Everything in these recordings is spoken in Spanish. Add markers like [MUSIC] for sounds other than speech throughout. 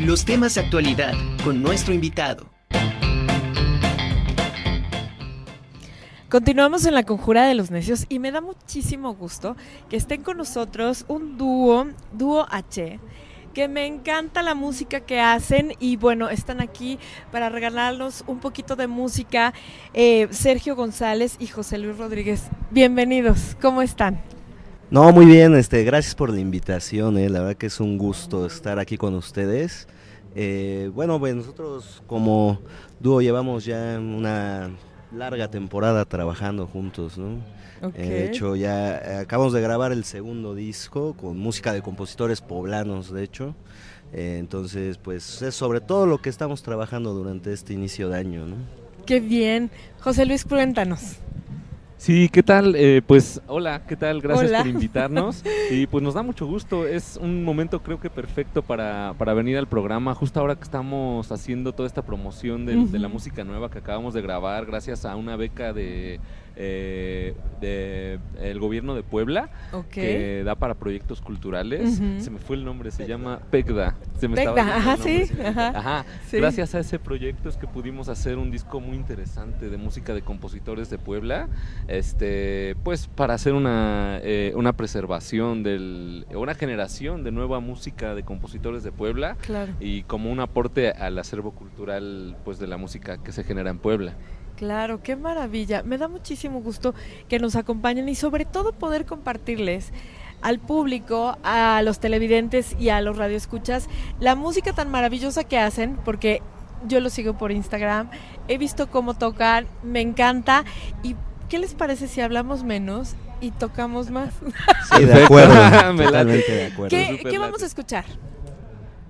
Los temas de actualidad con nuestro invitado. Continuamos en la conjura de los necios y me da muchísimo gusto que estén con nosotros un dúo, dúo H, que me encanta la música que hacen y bueno, están aquí para regalarnos un poquito de música. Eh, Sergio González y José Luis Rodríguez, bienvenidos, ¿cómo están? No, muy bien, este, gracias por la invitación, eh, la verdad que es un gusto estar aquí con ustedes. Eh, bueno, pues nosotros como dúo llevamos ya una larga temporada trabajando juntos, ¿no? Okay. De hecho, ya eh, acabamos de grabar el segundo disco con música de compositores poblanos, de hecho. Eh, entonces, pues es sobre todo lo que estamos trabajando durante este inicio de año, ¿no? Qué bien. José Luis, cuéntanos. Sí, ¿qué tal? Eh, pues hola, ¿qué tal? Gracias Hola. por invitarnos. [LAUGHS] y pues nos da mucho gusto. Es un momento creo que perfecto para, para venir al programa. Justo ahora que estamos haciendo toda esta promoción de, de la música nueva que acabamos de grabar gracias a una beca de, eh, de el gobierno de Puebla que da para proyectos culturales. Se me fue el nombre, se llama PECDA. Se me estaba PECDA, ajá, nombre, sí, ajá. Ajá. Sí. Gracias a ese proyecto es que pudimos hacer un disco muy interesante de música de compositores de Puebla, este, pues para hacer una, eh, una preservación del, una generación de nueva música de compositores de Puebla Claro. y como un aporte al acervo cultural pues de la música que se genera en Puebla. Claro, qué maravilla. Me da muchísimo gusto que nos acompañen y sobre todo poder compartirles al público, a los televidentes y a los radioescuchas la música tan maravillosa que hacen, porque yo lo sigo por Instagram, he visto cómo tocan, me encanta. ¿Y qué les parece si hablamos menos y tocamos más? Sí, de acuerdo, [LAUGHS] totalmente de acuerdo. ¿Qué, qué vamos a escuchar?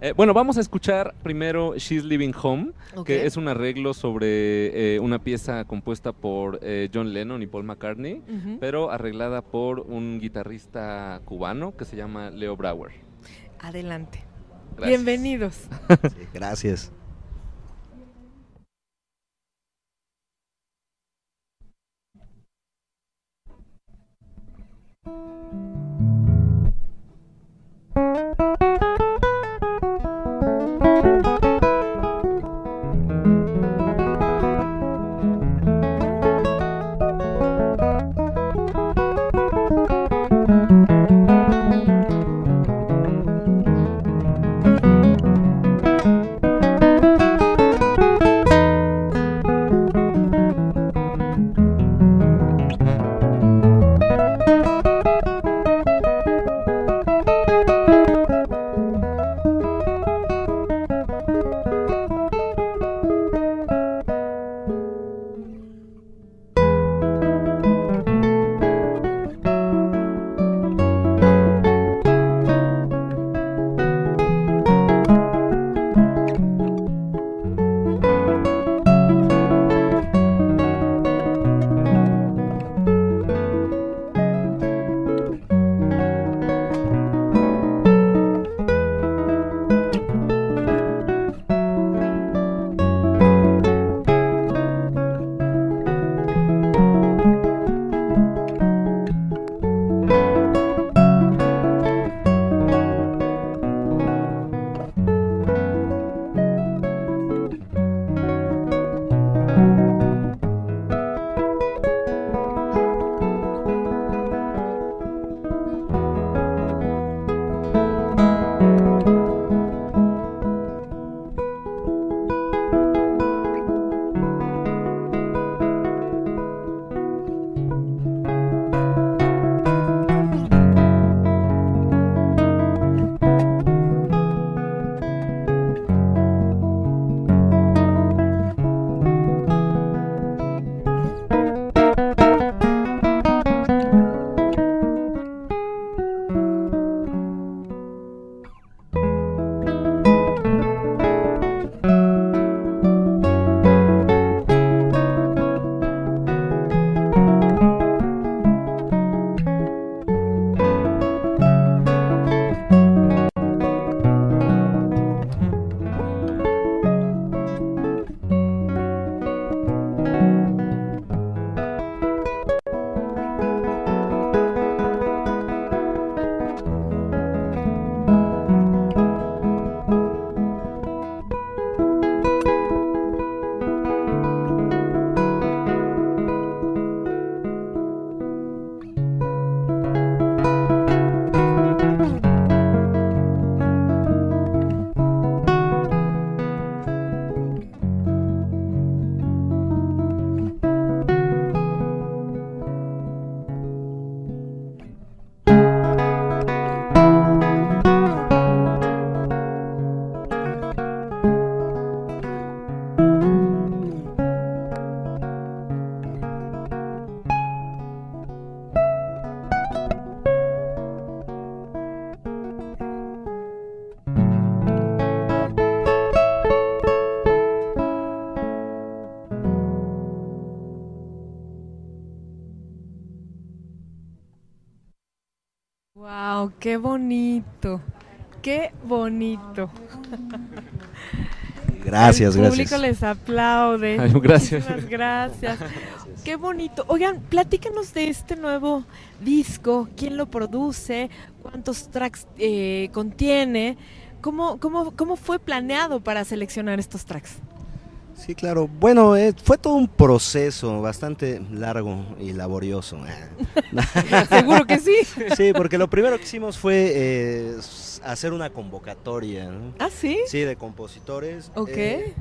Eh, bueno, vamos a escuchar primero She's Living Home, que es un arreglo sobre eh, una pieza compuesta por eh, John Lennon y Paul McCartney, pero arreglada por un guitarrista cubano que se llama Leo Brower. Adelante. Gracias. Bienvenidos. Sí, gracias. Qué bonito. Qué bonito. Gracias, El gracias. público les aplaude. Ay, gracias. Muchísimas gracias. Qué bonito. Oigan, platícanos de este nuevo disco. ¿Quién lo produce? ¿Cuántos tracks eh, contiene? ¿Cómo, cómo, ¿Cómo fue planeado para seleccionar estos tracks? Sí, claro. Bueno, eh, fue todo un proceso bastante largo y laborioso. [LAUGHS] Seguro que sí. [LAUGHS] Sí, porque lo primero que hicimos fue eh, hacer una convocatoria. ¿no? ¿Ah, sí? Sí, de compositores. Ok. eh,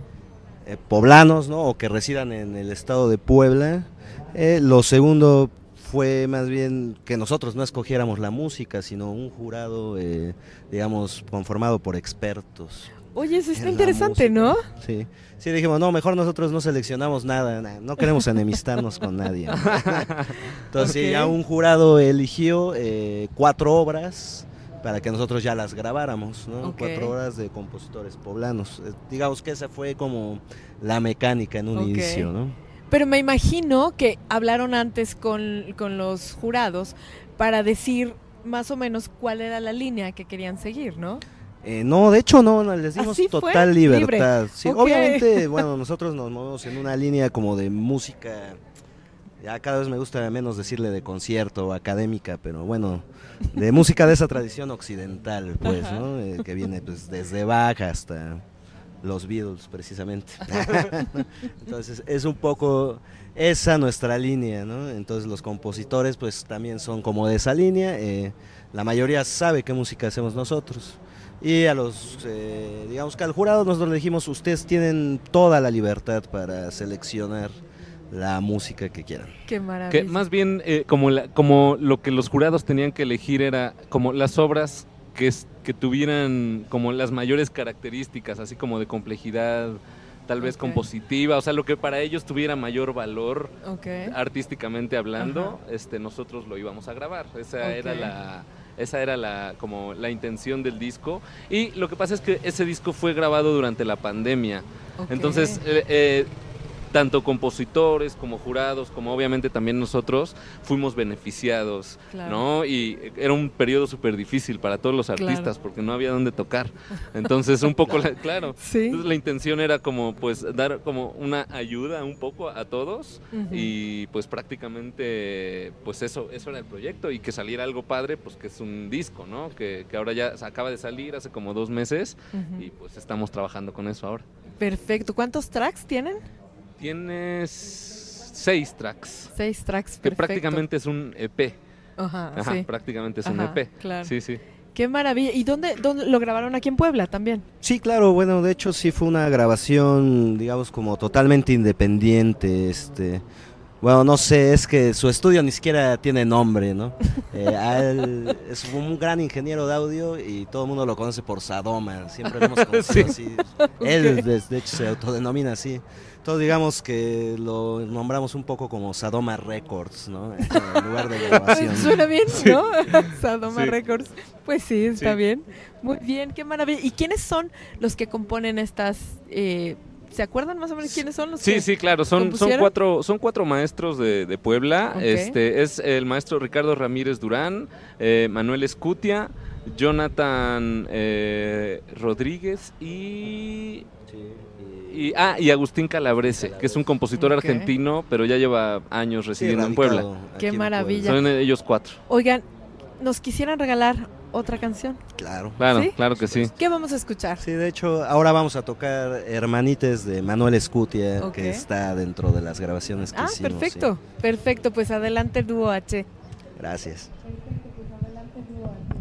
eh, poblanos, ¿no? O que residan en el estado de Puebla. Eh, lo segundo fue más bien que nosotros no escogiéramos la música, sino un jurado, eh, digamos, conformado por expertos. Oye, eso está interesante, música. ¿no? Sí. Sí, dijimos, no, mejor nosotros no seleccionamos nada, na- no queremos enemistarnos con nadie. [LAUGHS] Entonces, ya un jurado eligió eh, cuatro obras para que nosotros ya las grabáramos, ¿no? Cuatro obras de compositores poblanos. Eh, digamos que esa fue como la mecánica en un inicio, ¿no? Pero me imagino que hablaron antes con, con los jurados para decir más o menos cuál era la línea que querían seguir, ¿no? Eh, no, de hecho no, no, les dimos total libertad. Sí, obviamente, bueno, nosotros nos movemos en una línea como de música, ya cada vez me gusta menos decirle de concierto o académica, pero bueno, de música de esa tradición occidental, pues, Ajá. ¿no? Eh, que viene pues desde Bach hasta los Beatles, precisamente. [LAUGHS] Entonces, es un poco esa nuestra línea, ¿no? Entonces, los compositores, pues, también son como de esa línea. eh, la mayoría sabe qué música hacemos nosotros. Y a los, eh, digamos que al jurado nosotros le dijimos, ustedes tienen toda la libertad para seleccionar la música que quieran. Qué maravilla. Que más bien eh, como, la- como lo que los jurados tenían que elegir era como las obras que, es- que tuvieran como las mayores características, así como de complejidad, tal vez compositiva, o sea, lo que para ellos tuviera mayor valor artísticamente hablando, este nosotros lo íbamos a grabar. Esa era la esa era la como la intención del disco y lo que pasa es que ese disco fue grabado durante la pandemia. Entonces, eh, eh, tanto compositores como jurados, como obviamente también nosotros, fuimos beneficiados, Claro. ¿no? Y era un periodo súper difícil para todos los artistas Claro. porque no había dónde tocar. Entonces, un poco, la- [LAUGHS] claro. Sí. Entonces, la intención era como, pues, dar como una ayuda un poco a todos y, pues, prácticamente, pues, eso, eso era el proyecto y que saliera algo padre, pues, que es un disco, ¿no? Que, que ahora ya acaba de salir hace como dos meses y, pues, estamos trabajando con eso ahora. Perfecto. ¿Cuántos tracks tienen? Tienes seis tracks, Seis tracks. que Perfecto. prácticamente es un EP. Ajá, Ajá, sí. prácticamente es un EP. claro. Sí, sí. Qué maravilla. ¿Y dónde, dónde lo grabaron aquí en Puebla también? Sí, claro, bueno, de hecho sí fue una grabación, digamos, como totalmente independiente, este... Bueno, no sé, es que su estudio ni siquiera tiene nombre, ¿no? Eh, [LAUGHS] él es un gran ingeniero de audio y todo el mundo lo conoce por Sadoma, siempre lo hemos [LAUGHS] conocido así. Él, de, de hecho, se autodenomina así. Entonces, digamos que lo nombramos un poco como Sadoma Records, ¿no? En lugar de [LAUGHS] grabación. Suena bien, ¿no? Sadoma Sí. Records. Pues sí, está Sí. bien. Muy bien, qué maravilla. ¿Y quiénes son los que componen estas... eh, ¿Se acuerdan más o menos quiénes son los Sí, que sí, claro, son, son cuatro, son cuatro maestros de, de Puebla. Este es el maestro Ricardo Ramírez Durán, eh, Manuel Escutia, Jonathan eh, Rodríguez y, y ah y Agustín Calabrese, que es un compositor argentino, pero ya lleva años Sí, residiendo en Puebla. Qué maravilla. Puebla. Son ellos cuatro. Oigan, ¿nos quisieran regalar otra canción? Claro. Claro, ¿Sí? claro que sí. ¿Qué vamos a escuchar? Sí, de hecho, ahora vamos a tocar Hermanites de Manuel Escutia, Ok. que está dentro de las grabaciones que Ah, hicimos. sí. perfecto, perfecto. Pues adelante, dúo H. Gracias. Hermanites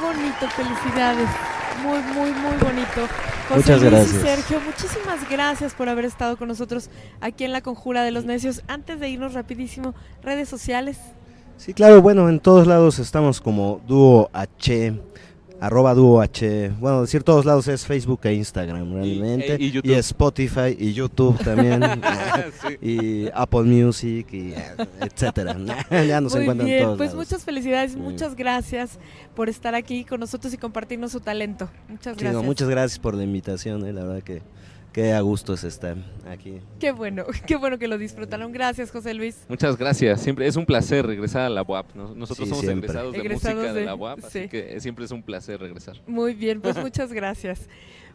bonito, felicidades. Muy, muy, muy bonito. José Muchas Luis gracias. y Sergio, muchísimas gracias por haber estado con nosotros aquí en la Conjura de los Necios. Antes de irnos rapidísimo, redes sociales. Sí, claro, bueno, en todos lados estamos como Dúo H, arroba Dúo H. Bueno, decir todos lados es Facebook e Instagram realmente. e- y. Spotify y YouTube también. [LAUGHS] Sí. y Apple Music y eh, etcétera. [LAUGHS] ya nos Muy encuentran bien, todos pues lados. muchas felicidades, Sí. muchas gracias por estar aquí con nosotros y compartirnos su talento. Muchas Sí, no, gracias. muchas gracias por la invitación, eh, la verdad que, que a gusto es estar aquí. Qué bueno, [LAUGHS] qué bueno que lo disfrutaron. Gracias, José Luis. Muchas gracias. Siempre es un placer regresar a la UAP. Nos- Nosotros Sí, somos siempre. egresados de Egresados música de, de- la UAP, sí. así que siempre es un placer regresar. Muy bien, pues muchas gracias.